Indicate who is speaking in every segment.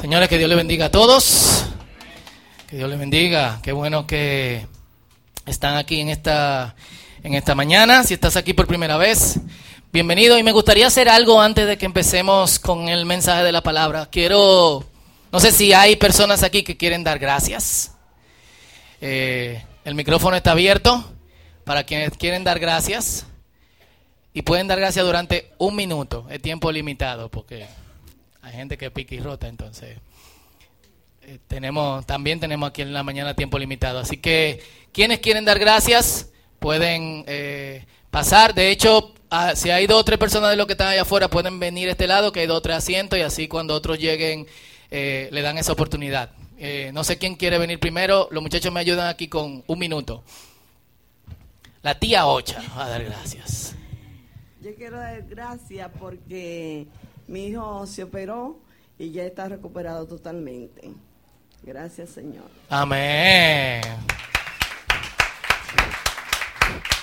Speaker 1: Señores, que Dios les bendiga a todos. Que Dios les bendiga. Qué bueno que están aquí en esta, en esta mañana. Si estás aquí por primera vez, bienvenido. Y me gustaría hacer algo antes de que empecemos con el mensaje de la palabra. Quiero, no sé si hay personas aquí que quieren dar gracias. Eh, el micrófono está abierto para quienes quieren dar gracias. Y pueden dar gracias durante un minuto. Es tiempo limitado porque hay gente que pica y rota, entonces eh, tenemos también tenemos aquí en la mañana tiempo limitado. Así que quienes quieren dar gracias pueden eh, pasar. De hecho, ah, si hay dos o tres personas de los que están allá afuera, pueden venir a este lado, que hay dos o tres asientos, y así cuando otros lleguen eh, le dan esa oportunidad. no sé quién quiere venir primero. Los muchachos me ayudan aquí con un minuto. La tía Ocha va a dar gracias.
Speaker 2: Yo quiero dar gracias porque mi hijo se operó y ya está recuperado totalmente. Gracias, Señor.
Speaker 1: Amén.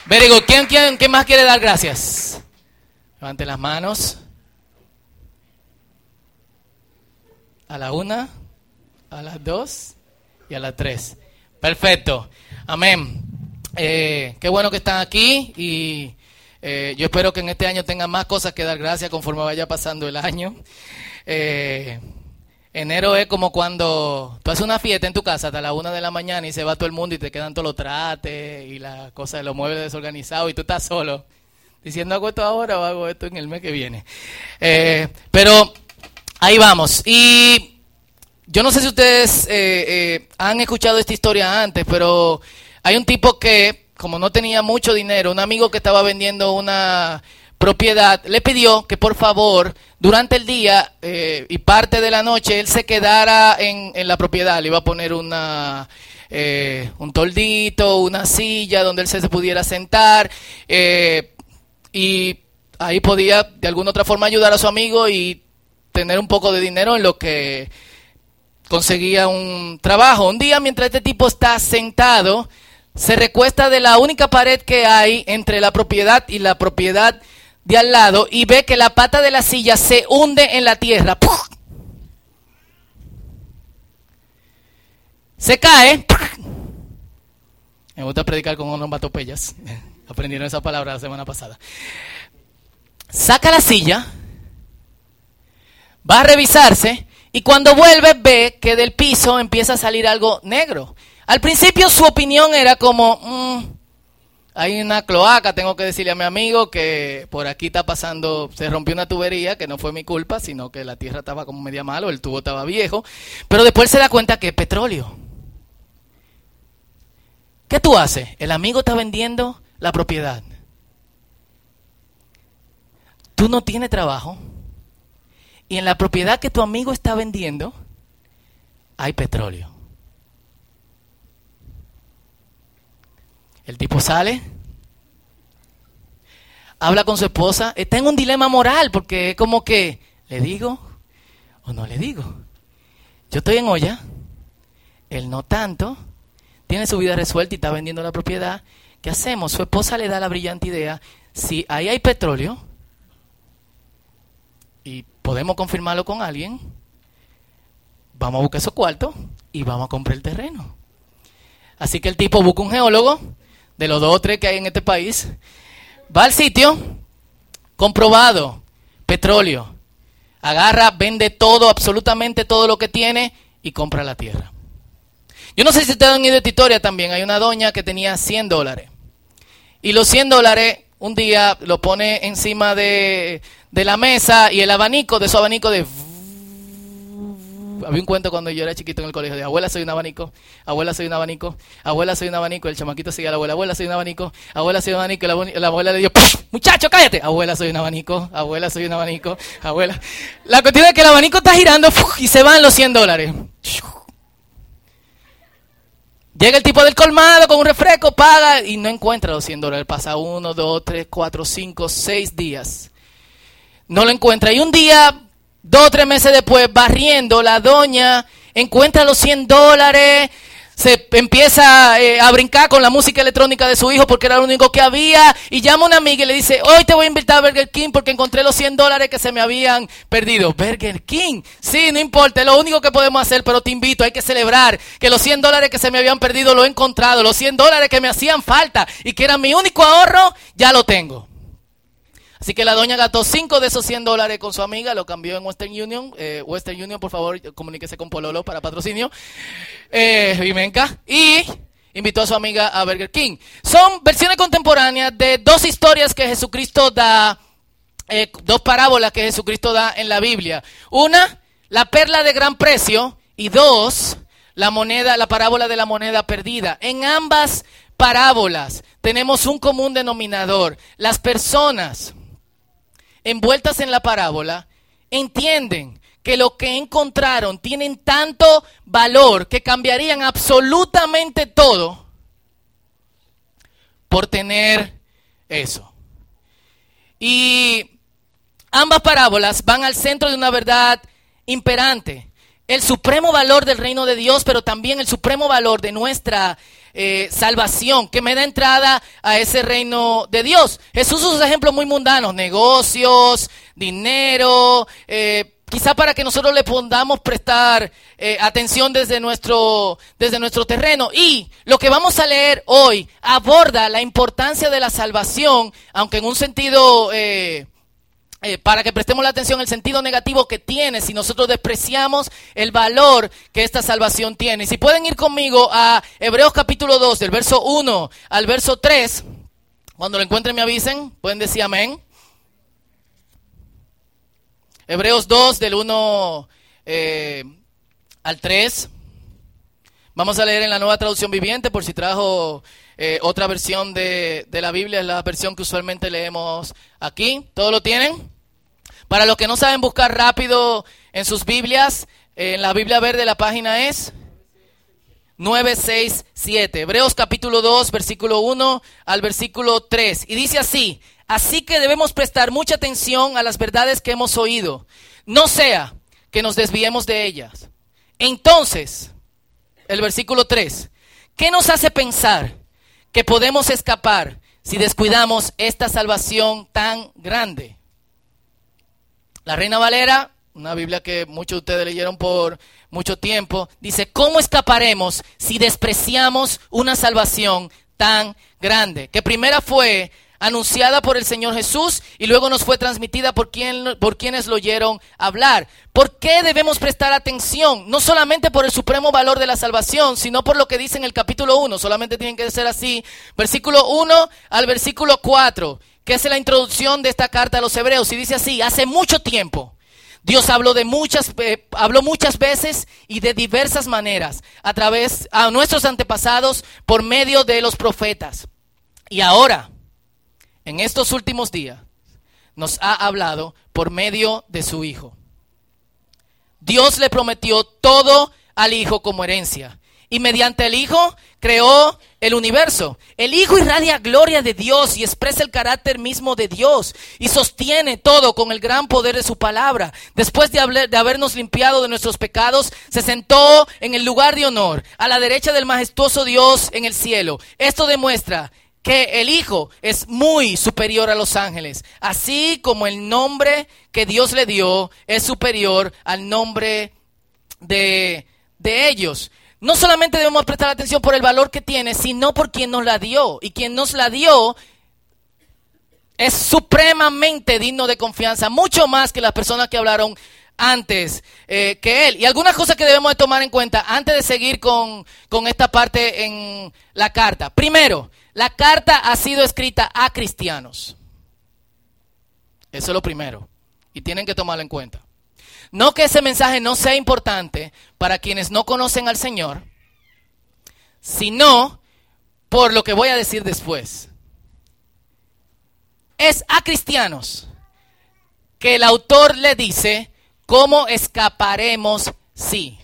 Speaker 1: Verigo, ¿quién, quién, ¿quién más quiere dar gracias? Levante las manos. A la una, a las dos y a las tres. Perfecto. Amén. Eh, qué bueno que están aquí y eh, yo espero que en este año tengan más cosas que dar gracias conforme vaya pasando el año. Eh, enero es como cuando tú haces una fiesta en tu casa hasta la una de la mañana y se va todo el mundo y te quedan todos los trates y las cosas, los muebles desorganizados y tú estás solo diciendo hago esto ahora o hago esto en el mes que viene. Eh, pero ahí vamos. Y yo no sé si ustedes han escuchado esta historia antes, pero hay un tipo que como no tenía mucho dinero, un amigo que estaba vendiendo una propiedad le pidió que por favor durante el día eh, y parte de la noche él se quedara en, en la propiedad, le iba a poner una, eh, un toldito, una silla donde él se, pudiera sentar eh, y ahí podía de alguna otra forma ayudar a su amigo y tener un poco de dinero en lo que conseguía un trabajo. Un día mientras este tipo está sentado, se recuesta de la única pared que hay entre la propiedad y la propiedad de al lado y ve que la pata de la silla se hunde en la tierra. Se cae. Me gusta predicar con unos batopellas. Aprendieron esa palabra la semana pasada. Saca la silla, va a revisarse y cuando vuelve ve que del piso empieza a salir algo negro. Al principio su opinión era como, mm, hay una cloaca, tengo que decirle a mi amigo que por aquí está pasando, se rompió una tubería, que no fue mi culpa, sino que la tierra estaba como media malo, el tubo estaba viejo, pero después se da cuenta que es petróleo. ¿Qué tú haces? El amigo está vendiendo la propiedad. Tú no tienes trabajo y en la propiedad que tu amigo está vendiendo hay petróleo. El tipo sale, habla con su esposa, está en un dilema moral porque es como que, ¿le digo o no le digo? Yo estoy en olla, él no tanto, tiene su vida resuelta y está vendiendo la propiedad. ¿Qué hacemos? Su esposa le da la brillante idea, si ahí hay petróleo y podemos confirmarlo con alguien, vamos a buscar esos cuartos y vamos a comprar el terreno. Así que el tipo busca un geólogo, de los dos o tres que hay en este país, va al sitio, comprobado, petróleo, agarra, vende todo, absolutamente todo lo que tiene y compra la tierra. Yo no sé si ustedes han ido esta historia también, hay una doña que tenía 100 dólares y los 100 dólares un día lo pone encima de, de la mesa y el abanico, de su abanico de había un cuento cuando yo era chiquito en el colegio de abuela soy un abanico, abuela soy un abanico, abuela soy un abanico, el chamaquito seguía a la abuela, abuela soy un abanico, abuela soy un abanico, y la, abuela le dio, muchacho, cállate, abuela soy un abanico, abuela soy un abanico, abuela. La cuestión es que el abanico está girando y se van los 100 dólares. Llega el tipo del colmado con un refresco, paga y no encuentra los 100 dólares. Pasa uno, dos, tres, cuatro, cinco, seis días. No lo encuentra. Y un día Dos o tres meses después, barriendo, la doña encuentra los 100 dólares, se empieza eh, a brincar con la música electrónica de su hijo porque era lo único que había y llama a una amiga y le dice, hoy te voy a invitar a Burger King porque encontré los 100 dólares que se me habían perdido. Burger King, sí, no importa, es lo único que podemos hacer, pero te invito, hay que celebrar que los 100 dólares que se me habían perdido lo he encontrado, los 100 dólares que me hacían falta y que era mi único ahorro, ya lo tengo. Así que la doña gastó 5 de esos 100 dólares con su amiga, lo cambió en Western Union. Eh, Western Union, por favor, comuníquese con Pololo para patrocinio. Eh, y invitó a su amiga a Burger King. Son versiones contemporáneas de dos historias que Jesucristo da, eh, dos parábolas que Jesucristo da en la Biblia. Una, la perla de gran precio, y dos, la moneda, la parábola de la moneda perdida. En ambas parábolas tenemos un común denominador. Las personas envueltas en la parábola entienden que lo que encontraron tienen tanto valor que cambiarían absolutamente todo por tener eso. Y ambas parábolas van al centro de una verdad imperante, el supremo valor del reino de Dios, pero también el supremo valor de nuestra eh, salvación, que me da entrada a ese reino de Dios. Jesús usa ejemplos muy mundanos, negocios, dinero, eh, quizá para que nosotros le podamos prestar eh, atención desde nuestro, desde nuestro terreno. Y lo que vamos a leer hoy aborda la importancia de la salvación, aunque en un sentido... Eh, para que prestemos la atención el sentido negativo que tiene si nosotros despreciamos el valor que esta salvación tiene. Si pueden ir conmigo a Hebreos capítulo 2, del verso 1 al verso 3, cuando lo encuentren me avisen, pueden decir amén. Hebreos 2, del 1 eh, al 3. Vamos a leer en la nueva traducción viviente, por si trajo eh, otra versión de, de, la Biblia, es la versión que usualmente leemos aquí. ¿Todo lo tienen? Para los que no saben buscar rápido en sus Biblias, en la Biblia verde la página es 967. Hebreos capítulo 2, versículo 1 al versículo 3. Y dice así, así que debemos prestar mucha atención a las verdades que hemos oído. No sea que nos desviemos de ellas. Entonces, el versículo 3, ¿qué nos hace pensar que podemos escapar si descuidamos esta salvación tan grande? La Reina Valera, una Biblia que muchos de ustedes leyeron por mucho tiempo, dice, ¿cómo escaparemos si despreciamos una salvación tan grande? Que primera fue anunciada por el Señor Jesús y luego nos fue transmitida por, quien, por quienes lo oyeron hablar. ¿Por qué debemos prestar atención? No solamente por el supremo valor de la salvación, sino por lo que dice en el capítulo 1. Solamente tienen que ser así. Versículo 1 al versículo 4, que es la introducción de esta carta a los hebreos. Y dice así, hace mucho tiempo. Dios habló de muchas, habló muchas veces y de diversas maneras a través a nuestros antepasados por medio de los profetas. Y ahora, en estos últimos días nos ha hablado por medio de su Hijo. Dios le prometió todo al Hijo como herencia. Y mediante el Hijo creó el universo. El Hijo irradia gloria de Dios y expresa el carácter mismo de Dios y sostiene todo con el gran poder de su palabra. Después de, de, habernos limpiado de nuestros pecados, se sentó en el lugar de honor, a la derecha del majestuoso Dios en el cielo. Esto demuestra que el Hijo es muy superior a los ángeles, así como el nombre que Dios le dio es superior al nombre de, de ellos. No solamente debemos prestar atención por el valor que tiene, sino por quien nos la dio. Y quien nos la dio es supremamente digno de confianza, mucho más que las personas que hablaron antes eh, que él. Y algunas cosas que debemos de tomar en cuenta antes de seguir con, con esta parte en la carta. Primero, la carta ha sido escrita a cristianos. Eso es lo primero. Y tienen que tomarlo en cuenta. No que ese mensaje no sea importante para quienes no conocen al Señor, sino por lo que voy a decir después. Es a cristianos que el autor le dice, ¿cómo escaparemos si?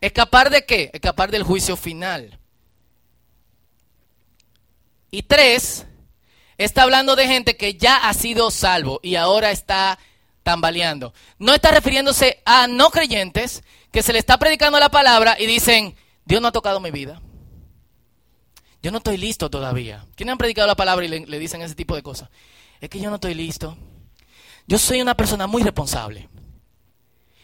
Speaker 1: ¿Escapar de qué? Escapar del juicio final. Y tres, está hablando de gente que ya ha sido salvo y ahora está tambaleando. No está refiriéndose a no creyentes que se le está predicando la palabra y dicen, Dios no ha tocado mi vida. Yo no estoy listo todavía. ¿Quiénes han predicado la palabra y le, le dicen ese tipo de cosas? Es que yo no estoy listo. Yo soy una persona muy responsable.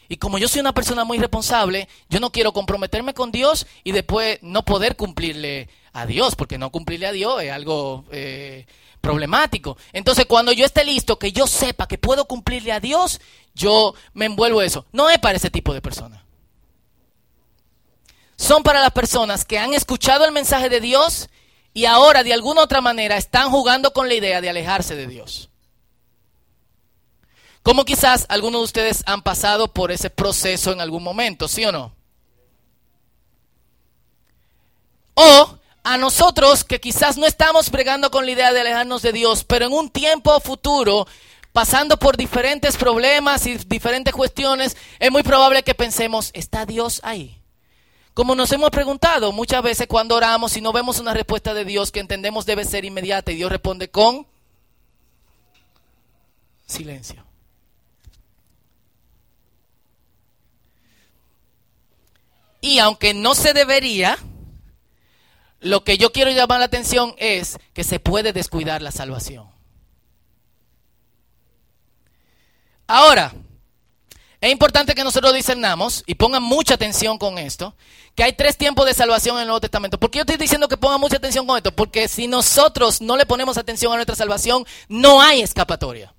Speaker 1: Y como yo soy una persona muy responsable, yo no quiero comprometerme con Dios y después no poder cumplirle a Dios, porque no cumplirle a Dios es algo eh, problemático. Entonces, cuando yo esté listo, que yo sepa que puedo cumplirle a Dios, yo me envuelvo eso. No es para ese tipo de personas. Son para las personas que han escuchado el mensaje de Dios y ahora de alguna otra manera están jugando con la idea de alejarse de Dios. Como quizás algunos de ustedes han pasado por ese proceso en algún momento, ¿sí o no? O a nosotros que quizás no estamos bregando con la idea de alejarnos de Dios, pero en un tiempo futuro, pasando por diferentes problemas y diferentes cuestiones, es muy probable que pensemos, ¿está Dios ahí? Como nos hemos preguntado muchas veces cuando oramos y no vemos una respuesta de Dios que entendemos debe ser inmediata y Dios responde con silencio. Y aunque no se debería, lo que yo quiero llamar la atención es que se puede descuidar la salvación. Ahora, es importante que nosotros discernamos y pongan mucha atención con esto, que hay tres tiempos de salvación en el Nuevo Testamento. ¿Por qué yo estoy diciendo que pongan mucha atención con esto? Porque si nosotros no le ponemos atención a nuestra salvación, no hay escapatoria.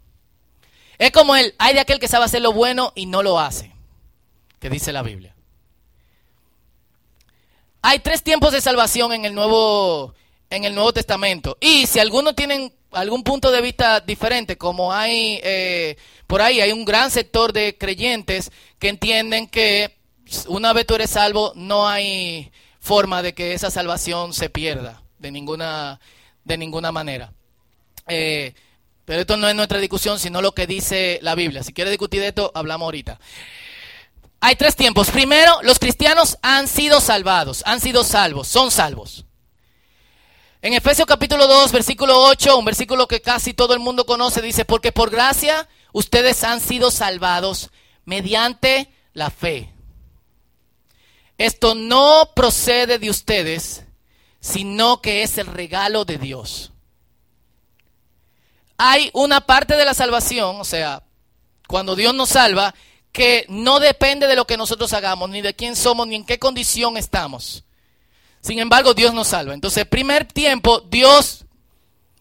Speaker 1: Es como el, hay de aquel que sabe hacer lo bueno y no lo hace, que dice la Biblia. Hay tres tiempos de salvación en el Nuevo, en el Nuevo Testamento. Y si algunos tienen algún punto de vista diferente, como hay eh, por ahí, hay un gran sector de creyentes que entienden que una vez tú eres salvo, no hay forma de que esa salvación se pierda de ninguna, de ninguna manera. Eh, pero esto no es nuestra discusión, sino lo que dice la Biblia. Si quieres discutir de esto, hablamos ahorita. Hay tres tiempos. Primero, los cristianos han sido salvados, han sido salvos, son salvos. En Efesios capítulo 2, versículo 8, un versículo que casi todo el mundo conoce, dice, porque por gracia ustedes han sido salvados mediante la fe. Esto no procede de ustedes, sino que es el regalo de Dios. Hay una parte de la salvación, o sea, cuando Dios nos salva, que no depende de lo que nosotros hagamos, ni de quién somos, ni en qué condición estamos. Sin embargo, Dios nos salva. Entonces, primer tiempo, Dios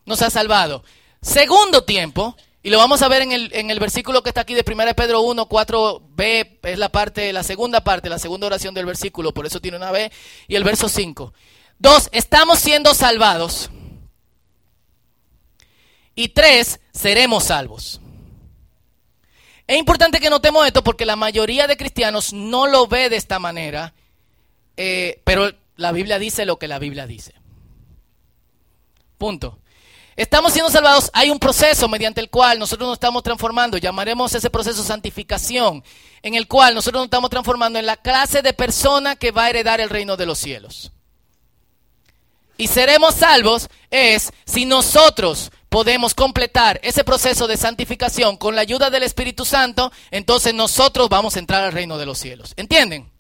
Speaker 1: nos ha salvado. Segundo tiempo, y lo vamos a ver en el, en el versículo que está aquí de 1 Pedro 1, 4b, es la parte, la segunda parte, la segunda oración del versículo, por eso tiene una B, y el verso 5. Dos, estamos siendo salvados. Y tres, seremos salvos. Es importante que notemos esto porque la mayoría de cristianos no lo ve de esta manera, eh, pero la Biblia dice lo que la Biblia dice. Punto. Estamos siendo salvados, hay un proceso mediante el cual nosotros nos estamos transformando, llamaremos ese proceso santificación, en el cual nosotros nos estamos transformando en la clase de persona que va a heredar el reino de los cielos. Y seremos salvos es si nosotros podemos completar ese proceso de santificación con la ayuda del Espíritu Santo, entonces nosotros vamos a entrar al reino de los cielos. ¿Entienden?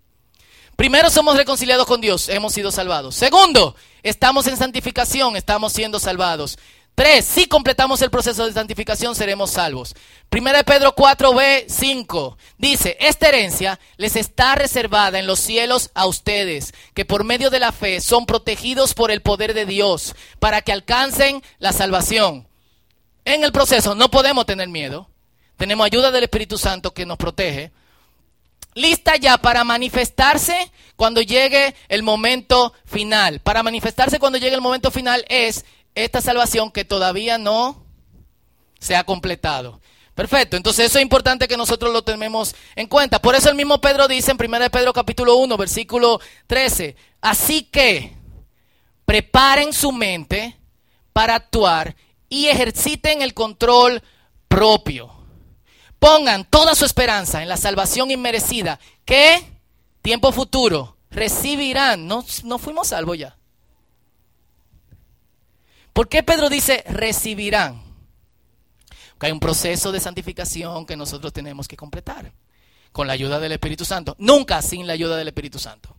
Speaker 1: Primero somos reconciliados con Dios, hemos sido salvados. Segundo, estamos en santificación, estamos siendo salvados. Tres, si completamos el proceso de santificación seremos salvos. Primera de Pedro 4b 5 dice, esta herencia les está reservada en los cielos a ustedes, que por medio de la fe son protegidos por el poder de Dios, para que alcancen la salvación. En el proceso no podemos tener miedo, tenemos ayuda del Espíritu Santo que nos protege. Lista ya para manifestarse cuando llegue el momento final. Para manifestarse cuando llegue el momento final es esta salvación que todavía no se ha completado. Perfecto, entonces eso es importante que nosotros lo tenemos en cuenta. Por eso el mismo Pedro dice en 1 Pedro capítulo 1, versículo 13, así que preparen su mente para actuar y ejerciten el control propio. Pongan toda su esperanza en la salvación inmerecida que, tiempo futuro, recibirán. No, no fuimos salvos ya. ¿Por qué Pedro dice recibirán? Que hay un proceso de santificación que nosotros tenemos que completar con la ayuda del Espíritu Santo. Nunca sin la ayuda del Espíritu Santo.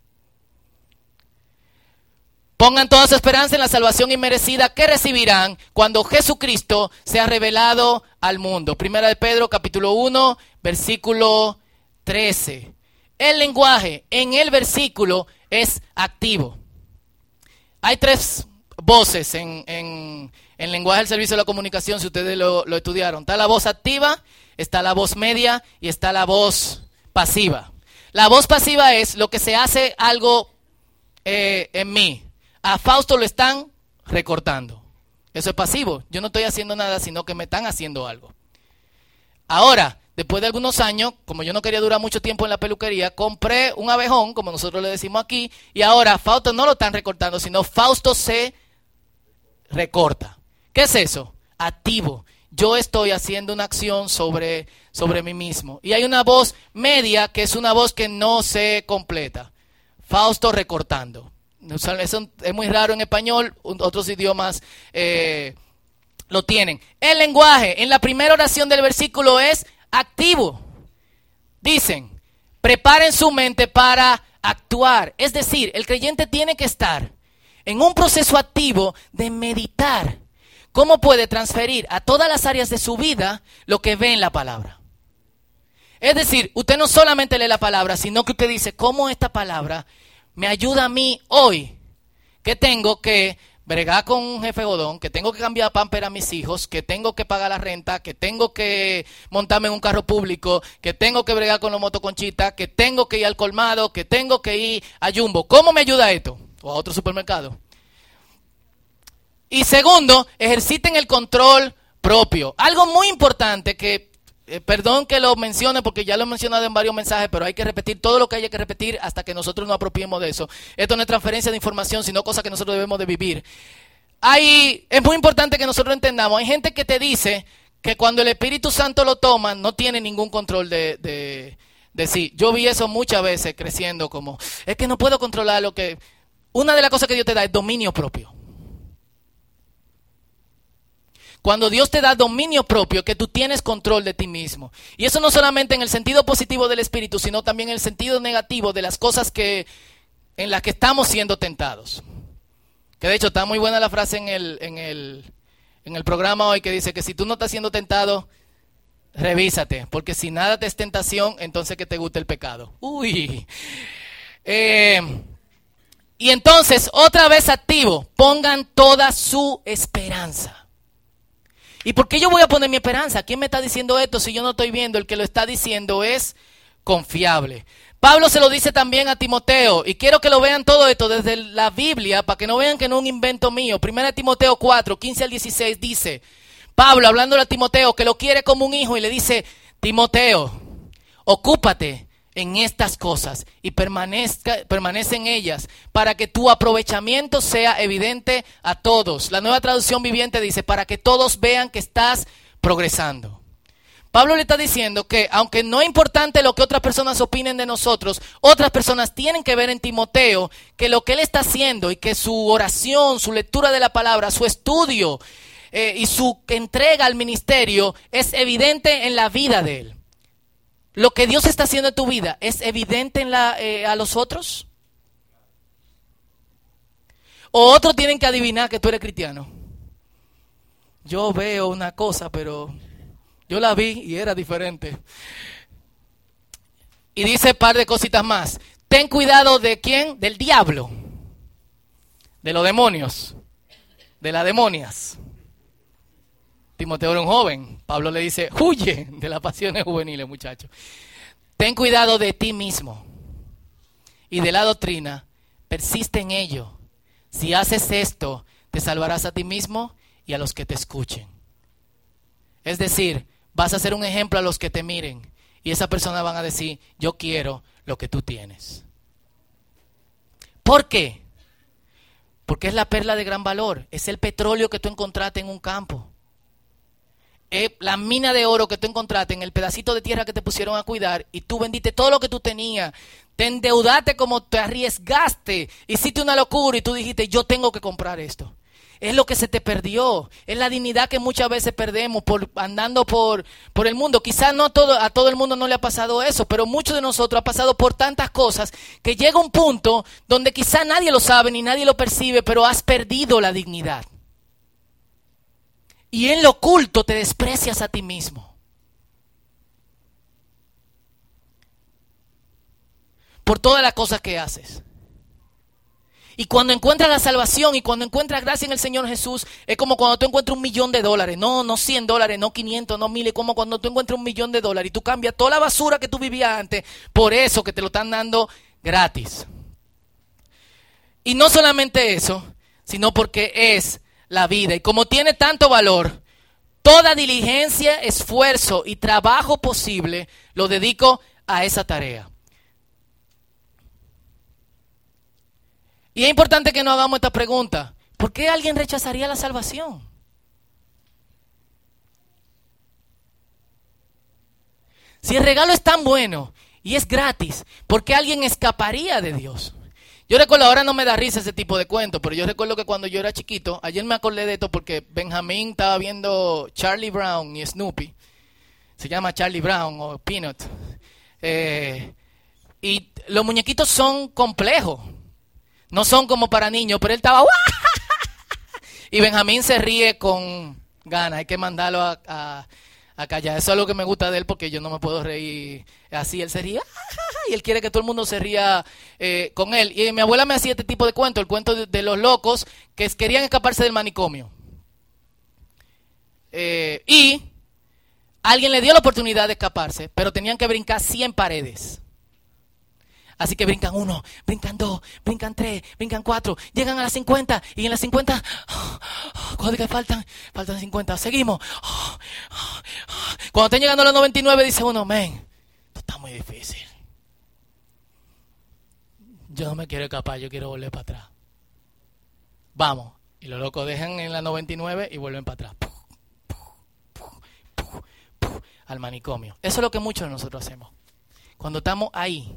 Speaker 1: Pongan toda su esperanza en la salvación inmerecida que recibirán cuando Jesucristo sea revelado al mundo. Primera de Pedro capítulo 1, versículo 13. El lenguaje en el versículo es activo. Hay tres voces en, en, en lenguaje del servicio de la comunicación, si ustedes lo, lo estudiaron. Está la voz activa, está la voz media y está la voz pasiva. La voz pasiva es lo que se hace algo eh, en mí. A Fausto lo están recortando. Eso es pasivo. Yo no estoy haciendo nada, sino que me están haciendo algo. Ahora, después de algunos años, como yo no quería durar mucho tiempo en la peluquería, compré un abejón, como nosotros le decimos aquí, y ahora Fausto no lo están recortando, sino Fausto se recorta. ¿Qué es eso? Activo. Yo estoy haciendo una acción sobre, sobre mí mismo. Y hay una voz media que es una voz que no se completa. Fausto recortando. Eso es muy raro en español, otros idiomas eh, lo tienen. El lenguaje en la primera oración del versículo es activo. Dicen, preparen su mente para actuar. Es decir, el creyente tiene que estar en un proceso activo de meditar. Cómo puede transferir a todas las áreas de su vida lo que ve en la palabra. Es decir, usted no solamente lee la palabra, sino que usted dice cómo esta palabra me ayuda a mí hoy que tengo que bregar con un jefe godón, que tengo que cambiar pamper a mis hijos, que tengo que pagar la renta, que tengo que montarme en un carro público, que tengo que bregar con los motoconchitas, que tengo que ir al colmado, que tengo que ir a Jumbo. ¿Cómo me ayuda esto? O a otro supermercado. Y segundo, ejerciten el control propio. Algo muy importante que eh, perdón que lo mencione porque ya lo he mencionado en varios mensajes, pero hay que repetir todo lo que haya que repetir hasta que nosotros nos apropiemos de eso. Esto no es transferencia de información, sino cosa que nosotros debemos de vivir. Hay, es muy importante que nosotros entendamos, hay gente que te dice que cuando el Espíritu Santo lo toma, no tiene ningún control de, de, de sí. Yo vi eso muchas veces creciendo como, es que no puedo controlar lo que... Una de las cosas que Dios te da es dominio propio. Cuando Dios te da dominio propio, que tú tienes control de ti mismo. Y eso no solamente en el sentido positivo del Espíritu, sino también en el sentido negativo de las cosas que, en las que estamos siendo tentados. Que de hecho está muy buena la frase en el, en el, en el programa hoy que dice que si tú no estás siendo tentado, revísate. Porque si nada te es tentación, entonces que te guste el pecado. Uy. Eh, y entonces, otra vez activo, pongan toda su esperanza. ¿Y por qué yo voy a poner mi esperanza? ¿Quién me está diciendo esto si yo no estoy viendo? El que lo está diciendo es confiable. Pablo se lo dice también a Timoteo, y quiero que lo vean todo esto desde la Biblia, para que no vean que no es un invento mío. Primera Timoteo 4, 15 al 16 dice, Pablo hablándole a Timoteo, que lo quiere como un hijo, y le dice, Timoteo, ocúpate en estas cosas y permanezca, permanece en ellas para que tu aprovechamiento sea evidente a todos. La nueva traducción viviente dice, para que todos vean que estás progresando. Pablo le está diciendo que aunque no es importante lo que otras personas opinen de nosotros, otras personas tienen que ver en Timoteo que lo que él está haciendo y que su oración, su lectura de la palabra, su estudio eh, y su entrega al ministerio es evidente en la vida de él lo que Dios está haciendo en tu vida es evidente eh, a los otros? ¿O otros tienen que adivinar que tú eres cristiano? Yo veo una cosa, pero yo la vi y era diferente. Y dice un par de cositas más. Ten cuidado de quién? Del diablo. De los demonios. De las demonias. Timoteo era un joven. Pablo le dice, huye de las pasiones juveniles, muchacho. Ten cuidado de ti mismo y de la doctrina. Persiste en ello. Si haces esto, te salvarás a ti mismo y a los que te escuchen. Es decir, vas a ser un ejemplo a los que te miren y esa persona van a decir, yo quiero lo que tú tienes. ¿Por qué? Porque es la perla de gran valor, es el petróleo que tú encontraste en un campo la mina de oro que tú encontraste en el pedacito de tierra que te pusieron a cuidar y tú vendiste todo lo que tú tenías, te endeudaste como te arriesgaste, hiciste una locura y tú dijiste, yo tengo que comprar esto. es lo que se te perdió, es la dignidad que muchas veces perdemos por andando por, por el mundo. Quizás no todo, a todo el mundo no le ha pasado eso, pero muchos de nosotros ha pasado por tantas cosas que llega un punto donde quizás nadie lo sabe ni nadie lo percibe, pero has perdido la dignidad. Y en lo oculto te desprecias a ti mismo. Por todas las cosas que haces. Y cuando encuentras la salvación y cuando encuentras gracia en el Señor Jesús, es como cuando tú encuentras un millón de dólares. No, no 100 dólares, no 500, no 1000. Es como cuando tú encuentras un millón de dólares y tú cambias toda la basura que tú vivías antes por eso que te lo están dando gratis. Y no solamente eso, sino porque es la vida. Y como tiene tanto valor, toda diligencia, esfuerzo y trabajo posible lo dedico a esa tarea. Y es importante que nos hagamos esta pregunta. ¿Por qué alguien rechazaría la salvación? Si el regalo es tan bueno y es gratis, ¿por qué alguien escaparía de Dios? Yo recuerdo, ahora no me da risa ese tipo de cuentos, pero yo recuerdo que cuando yo era chiquito, ayer me acordé de esto porque Benjamín estaba viendo Charlie Brown y Snoopy. Se llama Charlie Brown o Peanut. Eh, y los muñequitos son complejos. No son como para niños, pero él estaba... Y Benjamín se ríe con ganas. Hay que mandarlo a, callar. Eso es lo que me gusta de él porque yo no me puedo reír así. Él se ríe y él quiere que todo el mundo se ría eh, con él. Y mi abuela me hacía este tipo de cuento, el cuento de, los locos que querían escaparse del manicomio. Eh, y alguien le dio la oportunidad de escaparse, pero tenían que brincar 100 paredes. Así que brincan uno, brincan dos, brincan tres, brincan cuatro, llegan a las 50 y en las 50, ¿cuánto que faltan? Faltan 50, seguimos. Cuando estén llegando a los 99 dice uno, men, está muy difícil. Yo no me quiero escapar, yo quiero volver para atrás. Vamos. Y los locos dejan en la 99 y vuelven para atrás. al manicomio. Eso es lo que muchos de nosotros hacemos. Cuando estamos ahí,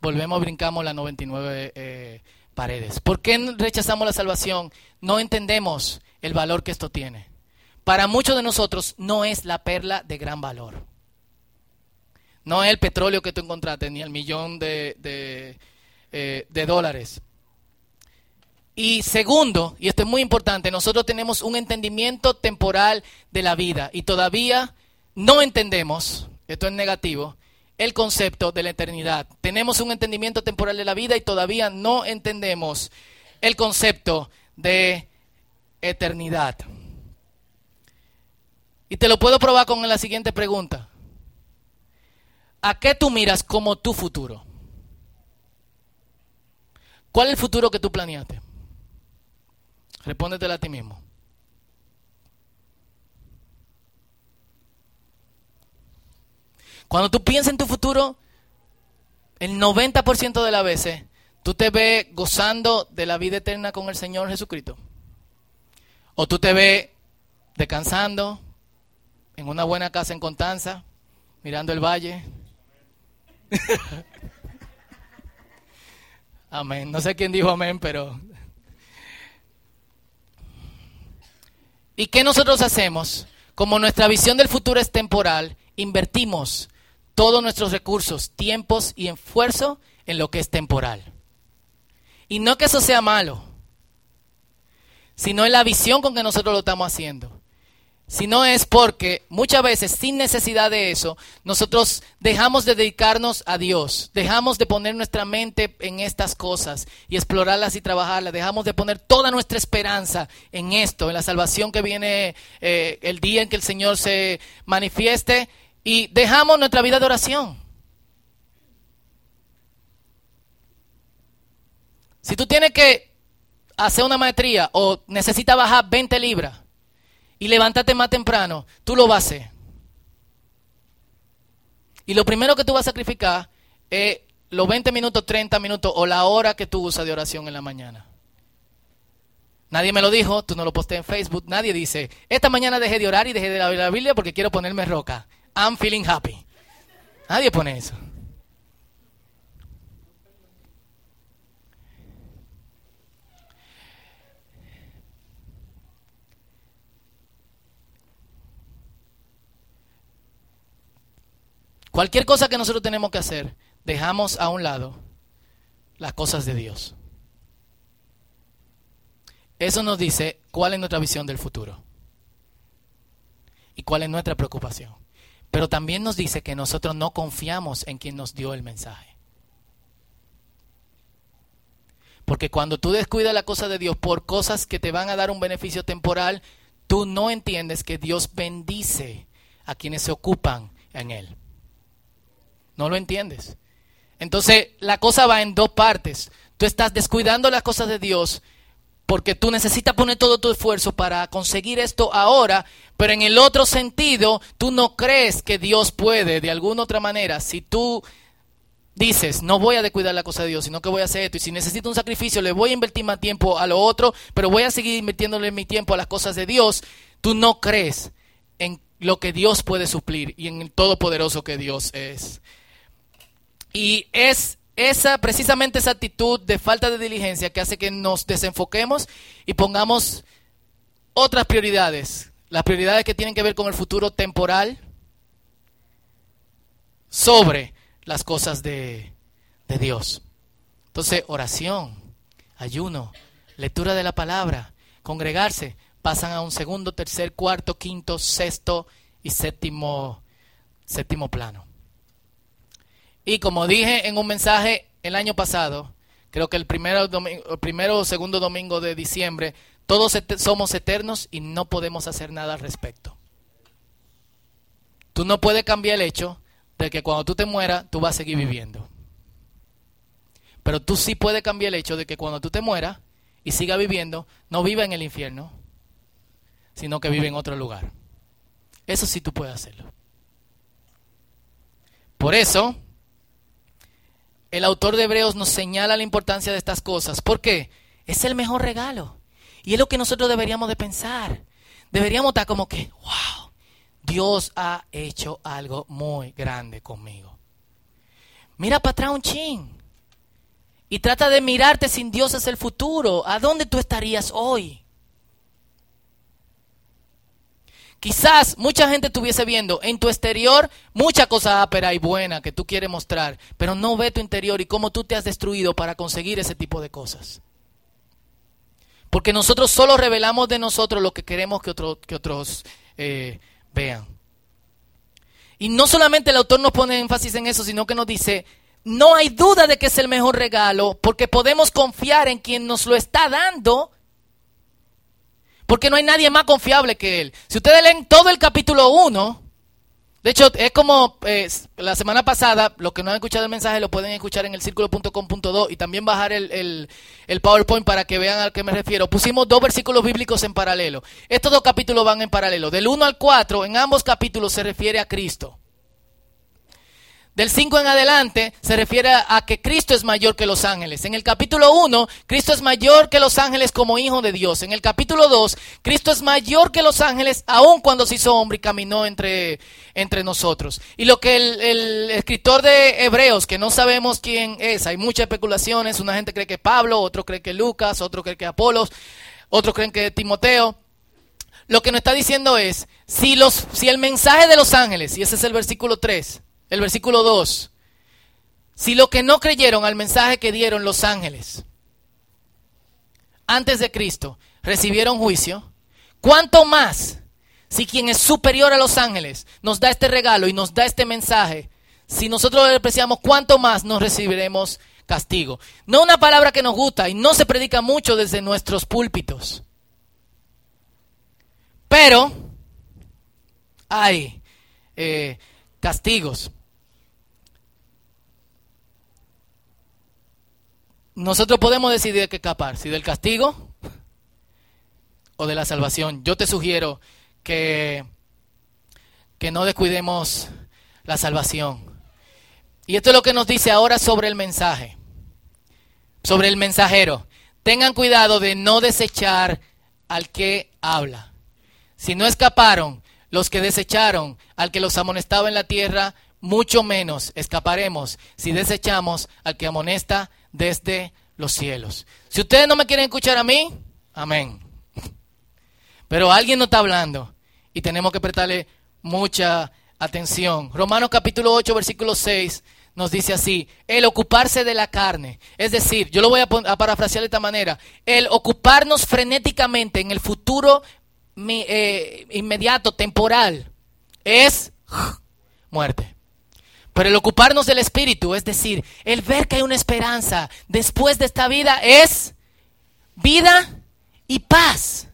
Speaker 1: volvemos, brincamos las 99 eh, paredes. ¿Por qué rechazamos la salvación? No entendemos el valor que esto tiene. Para muchos de nosotros no es la perla de gran valor. No es el petróleo que tú encontraste, ni el millón de, eh, de dólares. Y segundo, y esto es muy importante, nosotros tenemos un entendimiento temporal de la vida y todavía no entendemos, esto es negativo, el concepto de la eternidad. Tenemos un entendimiento temporal de la vida y todavía no entendemos el concepto de eternidad. Y te lo puedo probar con la siguiente pregunta. ¿A qué tú miras como tu futuro? ¿Cuál es el futuro que tú planeaste? Respóndetelo a ti mismo. Cuando tú piensas en tu futuro, el 90% de las veces tú te ves gozando de la vida eterna con el Señor Jesucristo. O tú te ves descansando en una buena casa en Constanza, mirando el valle. amén. No sé quién dijo amén, pero... ¿Y qué nosotros hacemos? Como nuestra visión del futuro es temporal, invertimos todos nuestros recursos, tiempos y esfuerzo en lo que es temporal. Y no que eso sea malo, sino en la visión con que nosotros lo estamos haciendo. Sino es porque muchas veces, sin necesidad de eso, nosotros dejamos de dedicarnos a Dios, dejamos de poner nuestra mente en estas cosas y explorarlas y trabajarlas, dejamos de poner toda nuestra esperanza en esto, en la salvación que viene eh, el día en que el Señor se manifieste y dejamos nuestra vida de oración. Si tú tienes que hacer una maestría o necesitas bajar 20 libras y levantarte más temprano, tú lo vas a hacer. Y lo primero que tú vas a sacrificar es los 20 minutos, 30 minutos o la hora que tú usas de oración en la mañana. Nadie me lo dijo, tú no lo posté en Facebook, nadie dice, esta mañana dejé de orar y dejé de leer la Biblia porque quiero ponerme roca. I'm feeling happy. Nadie pone eso. Cualquier cosa que nosotros tenemos que hacer, dejamos a un lado las cosas de Dios. Eso nos dice cuál es nuestra visión del futuro y cuál es nuestra preocupación. Pero también nos dice que nosotros no confiamos en quien nos dio el mensaje. Porque cuando tú descuidas la cosa de Dios por cosas que te van a dar un beneficio temporal, tú no entiendes que Dios bendice a quienes se ocupan en Él. No lo entiendes. Entonces la cosa va en dos partes. Tú estás descuidando las cosas de Dios porque tú necesitas poner todo tu esfuerzo para conseguir esto ahora, pero en el otro sentido, tú no crees que Dios puede de alguna otra manera. Si tú dices, no voy a descuidar la cosa de Dios, sino que voy a hacer esto, y si necesito un sacrificio, le voy a invertir más tiempo a lo otro, pero voy a seguir invirtiéndole mi tiempo a las cosas de Dios, tú no crees en lo que Dios puede suplir y en el todopoderoso que Dios es. Y es esa, precisamente esa actitud de falta de diligencia que hace que nos desenfoquemos y pongamos otras prioridades, las prioridades que tienen que ver con el futuro temporal sobre las cosas de, de Dios. Entonces, oración, ayuno, lectura de la palabra, congregarse, pasan a un segundo, tercer, cuarto, quinto, sexto y séptimo, séptimo plano. Y como dije en un mensaje el año pasado, creo que el primero, primero o segundo domingo de diciembre, todos somos eternos y no podemos hacer nada al respecto. Tú no puedes cambiar el hecho de que cuando tú te mueras, tú vas a seguir viviendo. Pero tú sí puedes cambiar el hecho de que cuando tú te mueras y sigas viviendo, no viva en el infierno, sino que vive en otro lugar. Eso sí tú puedes hacerlo. Por eso, el autor de Hebreos nos señala la importancia de estas cosas. ¿Por qué? Es el mejor regalo. Y es lo que nosotros deberíamos de pensar. Deberíamos estar como que, wow, Dios ha hecho algo muy grande conmigo. Mira para atrás un chin. Y trata de mirarte sin Dios hacia el futuro. ¿A dónde tú estarías hoy? Quizás mucha gente estuviese viendo en tu exterior mucha cosa ápera y buena que tú quieres mostrar, pero no ve tu interior y cómo tú te has destruido para conseguir ese tipo de cosas. Porque nosotros solo revelamos de nosotros lo que queremos que, que otros eh, vean. Y no solamente el autor nos pone énfasis en eso, sino que nos dice, no hay duda de que es el mejor regalo, porque podemos confiar en quien nos lo está dando porque no hay nadie más confiable que él. Si ustedes leen todo el capítulo 1, de hecho, es como eh, la semana pasada, los que no han escuchado el mensaje lo pueden escuchar en el círculo.com.do y también bajar el, el, PowerPoint para que vean a qué me refiero. Pusimos dos versículos bíblicos en paralelo. Estos dos capítulos van en paralelo. Del 1 al 4, en ambos capítulos se refiere a Cristo. Del 5 en adelante se refiere a que Cristo es mayor que los ángeles. En el capítulo 1, Cristo es mayor que los ángeles como hijo de Dios. En el capítulo 2, Cristo es mayor que los ángeles aun cuando se hizo hombre y caminó entre, entre nosotros. Y lo que el, escritor de Hebreos, que no sabemos quién es, hay muchas especulaciones, una gente cree que Pablo, otro cree que Lucas, otro cree que Apolos, otros creen que Timoteo. Lo que nos está diciendo es, si, los, si el mensaje de los ángeles, y ese es el versículo 3, el versículo 2. Si lo que no creyeron al mensaje que dieron los ángeles antes de Cristo recibieron juicio, ¿cuánto más si quien es superior a los ángeles nos da este regalo y nos da este mensaje? Si nosotros lo despreciamos, ¿cuánto más nos recibiremos castigo? No una palabra que nos gusta y no se predica mucho desde nuestros púlpitos. Pero hay eh, castigos. Nosotros podemos decidir de qué escapar, si del castigo o de la salvación. Yo te sugiero que, que no descuidemos la salvación. Y esto es lo que nos dice ahora sobre el mensaje, sobre el mensajero. Tengan cuidado de no desechar al que habla. Si no escaparon los que desecharon al que los amonestaba en la tierra, mucho menos escaparemos si desechamos al que amonesta desde los cielos. Si ustedes no me quieren escuchar a mí, amén. Pero alguien no está hablando y tenemos que prestarle mucha atención. Romanos capítulo 8, versículo 6 nos dice así, el ocuparse de la carne. Es decir, yo lo voy a, parafrasear de esta manera, el ocuparnos frenéticamente en el futuro eh, inmediato, temporal, es muerte. Pero el ocuparnos del espíritu, es decir, el ver que hay una esperanza después de esta vida, es vida y paz.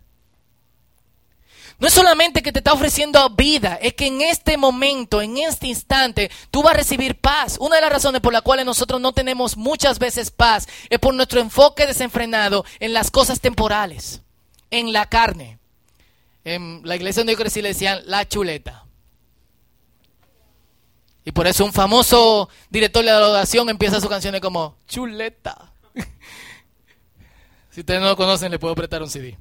Speaker 1: No es solamente que te está ofreciendo vida, es que en este momento, en este instante, tú vas a recibir paz. Una de las razones por las cuales nosotros no tenemos muchas veces paz es por nuestro enfoque desenfrenado en las cosas temporales, en la carne. En la iglesia donde yo crecí le decían la chuleta. Y por eso un famoso director de la adoración empieza sus canciones como chuleta. si ustedes no lo conocen, le puedo prestar un CD.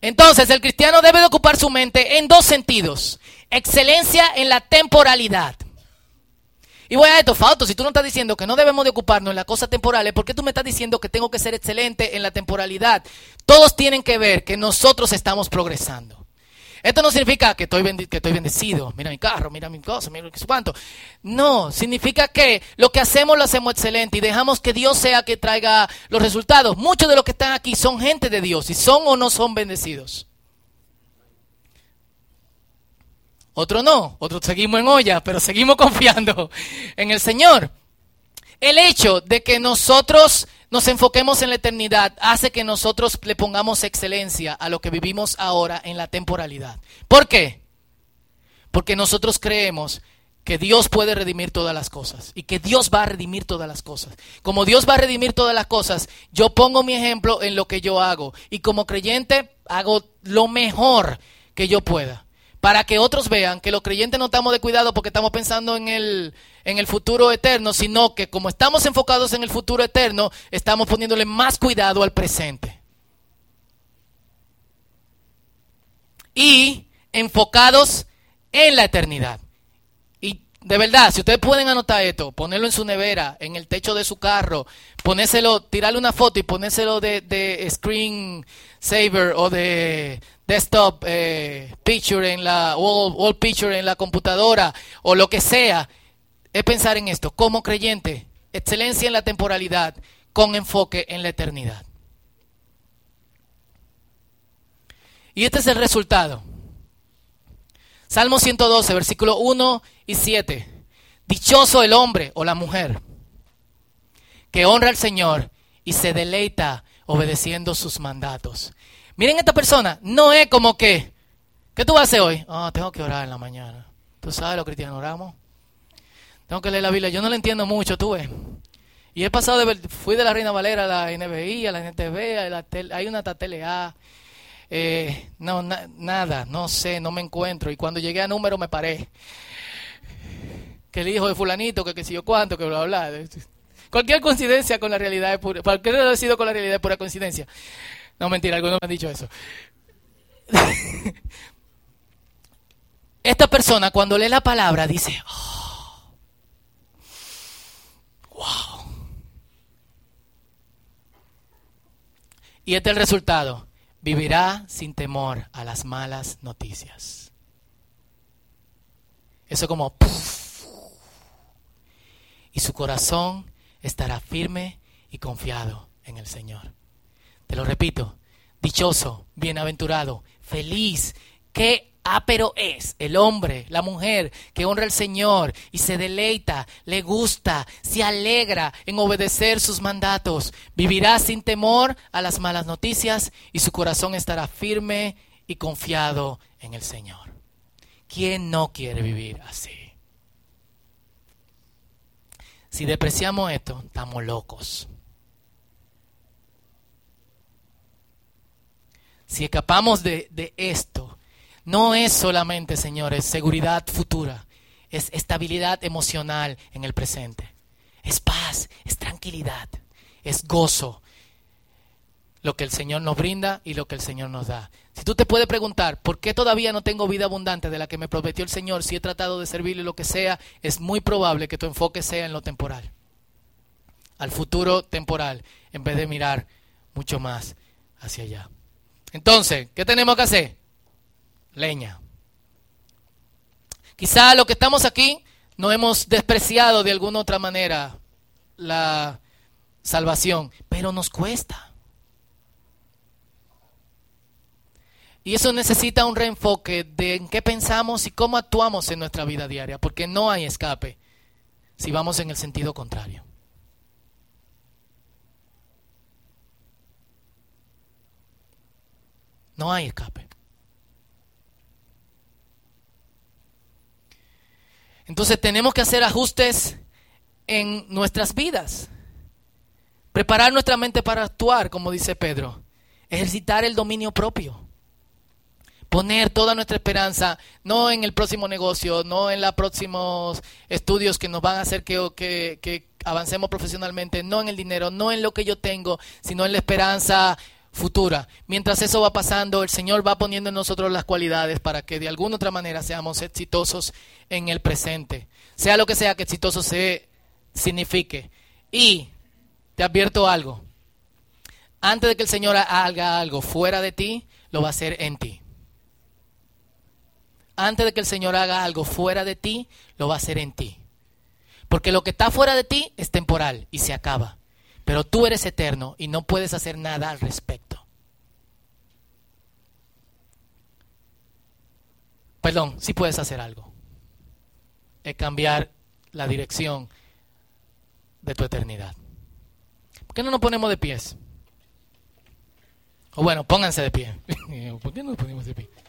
Speaker 1: Entonces, el cristiano debe de ocupar su mente en dos sentidos. Excelencia en la temporalidad. Y voy a esto, Fausto, si tú no estás diciendo que no debemos de ocuparnos en las cosas temporales, ¿por qué tú me estás diciendo que tengo que ser excelente en la temporalidad? Todos tienen que ver que nosotros estamos progresando. Esto no significa que estoy, que estoy bendecido. Mira mi carro, mira mi cosa, mira cuánto. No, significa que lo que hacemos lo hacemos excelente y dejamos que Dios sea que traiga los resultados. Muchos de los que están aquí son gente de Dios y son o no son bendecidos. Otros no, otros seguimos en olla, pero seguimos confiando en el Señor. El hecho de que nosotros nos enfoquemos en la eternidad hace que nosotros le pongamos excelencia a lo que vivimos ahora en la temporalidad. ¿Por qué? Porque nosotros creemos que Dios puede redimir todas las cosas y que Dios va a redimir todas las cosas. Como Dios va a redimir todas las cosas, yo pongo mi ejemplo en lo que yo hago y como creyente hago lo mejor que yo pueda para que otros vean que los creyentes no estamos de cuidado porque estamos pensando en el, en el futuro eterno, sino que como estamos enfocados en el futuro eterno, estamos poniéndole más cuidado al presente. Y enfocados en la eternidad. Y de verdad, si ustedes pueden anotar esto, ponerlo en su nevera, en el techo de su carro, ponérselo, tirarle una foto y ponérselo de, de screen saver o de, desktop eh, picture en la wall, picture en la computadora o lo que sea, es pensar en esto como creyente, excelencia en la temporalidad con enfoque en la eternidad. Y este es el resultado. Salmo 112, versículo 1 y 7. Dichoso el hombre o la mujer que honra al Señor y se deleita obedeciendo sus mandatos. Miren esta persona, no es como que, ¿qué tú vas a hacer hoy? Ah, tengo que orar en la mañana. ¿Tú sabes lo cristianos oramos? Tengo que leer la Biblia. Yo no la entiendo mucho, tú ves. Y he pasado de fui de la Reina Valera a la NBI, a la NTV, a la hay una TTLA. Eh, no, nada, no sé, no me encuentro. Y cuando llegué a número me paré. Que el hijo de fulanito, que qué sé yo cuánto, que bla, bla, bla. Cualquier coincidencia con la realidad es pura, cualquier sido con la realidad es pura coincidencia. No, mentira, algunos me han dicho eso. Esta persona cuando lee la palabra dice, oh, wow. Y este es el resultado. Vivirá sin temor a las malas noticias. Eso como... y su corazón estará firme y confiado en el Señor. Te lo repito, dichoso, bienaventurado, feliz, qué ápero es el hombre, la mujer que honra al Señor y se deleita, le gusta, se alegra en obedecer sus mandatos. Vivirá sin temor a las malas noticias y su corazón estará firme y confiado en el Señor. ¿Quién no quiere vivir así? Si depreciamos esto, estamos locos. Si escapamos de, esto, no es solamente, señores, seguridad futura, es estabilidad emocional en el presente. Es paz, es tranquilidad, es gozo lo que el Señor nos brinda y lo que el Señor nos da. Si tú te puedes preguntar, ¿por qué todavía no tengo vida abundante de la que me prometió el Señor si he tratado de servirle lo que sea? Es muy probable que tu enfoque sea en lo temporal, al futuro temporal, en vez de mirar mucho más hacia allá. Entonces, ¿qué tenemos que hacer? Leña. Quizá lo que estamos aquí no hemos despreciado de alguna otra manera la salvación, pero nos cuesta. Y eso necesita un reenfoque de en qué pensamos y cómo actuamos en nuestra vida diaria, porque no hay escape si vamos en el sentido contrario. No hay escape. Entonces tenemos que hacer ajustes en nuestras vidas. Preparar nuestra mente para actuar, como dice Pedro. Ejercitar el dominio propio. Poner toda nuestra esperanza no en el próximo negocio, no en los próximos estudios que nos van a hacer que, que, que avancemos profesionalmente, no en el dinero, no en lo que yo tengo, sino en la esperanza futura. Mientras eso va pasando, el Señor va poniendo en nosotros las cualidades para que de alguna otra manera seamos exitosos en el presente. Sea lo que sea que exitoso se signifique. Y te advierto algo. Antes de que el Señor haga algo fuera de ti, lo va a hacer en ti. Antes de que el Señor haga algo fuera de ti, lo va a hacer en ti. Porque lo que está fuera de ti es temporal y se acaba. Pero tú eres eterno y no puedes hacer nada al respecto. Perdón, sí puedes hacer algo. Es cambiar la dirección de tu eternidad. ¿Por qué no nos ponemos de pies? O bueno, pónganse de pie. ¿Por qué no nos ponemos de pie?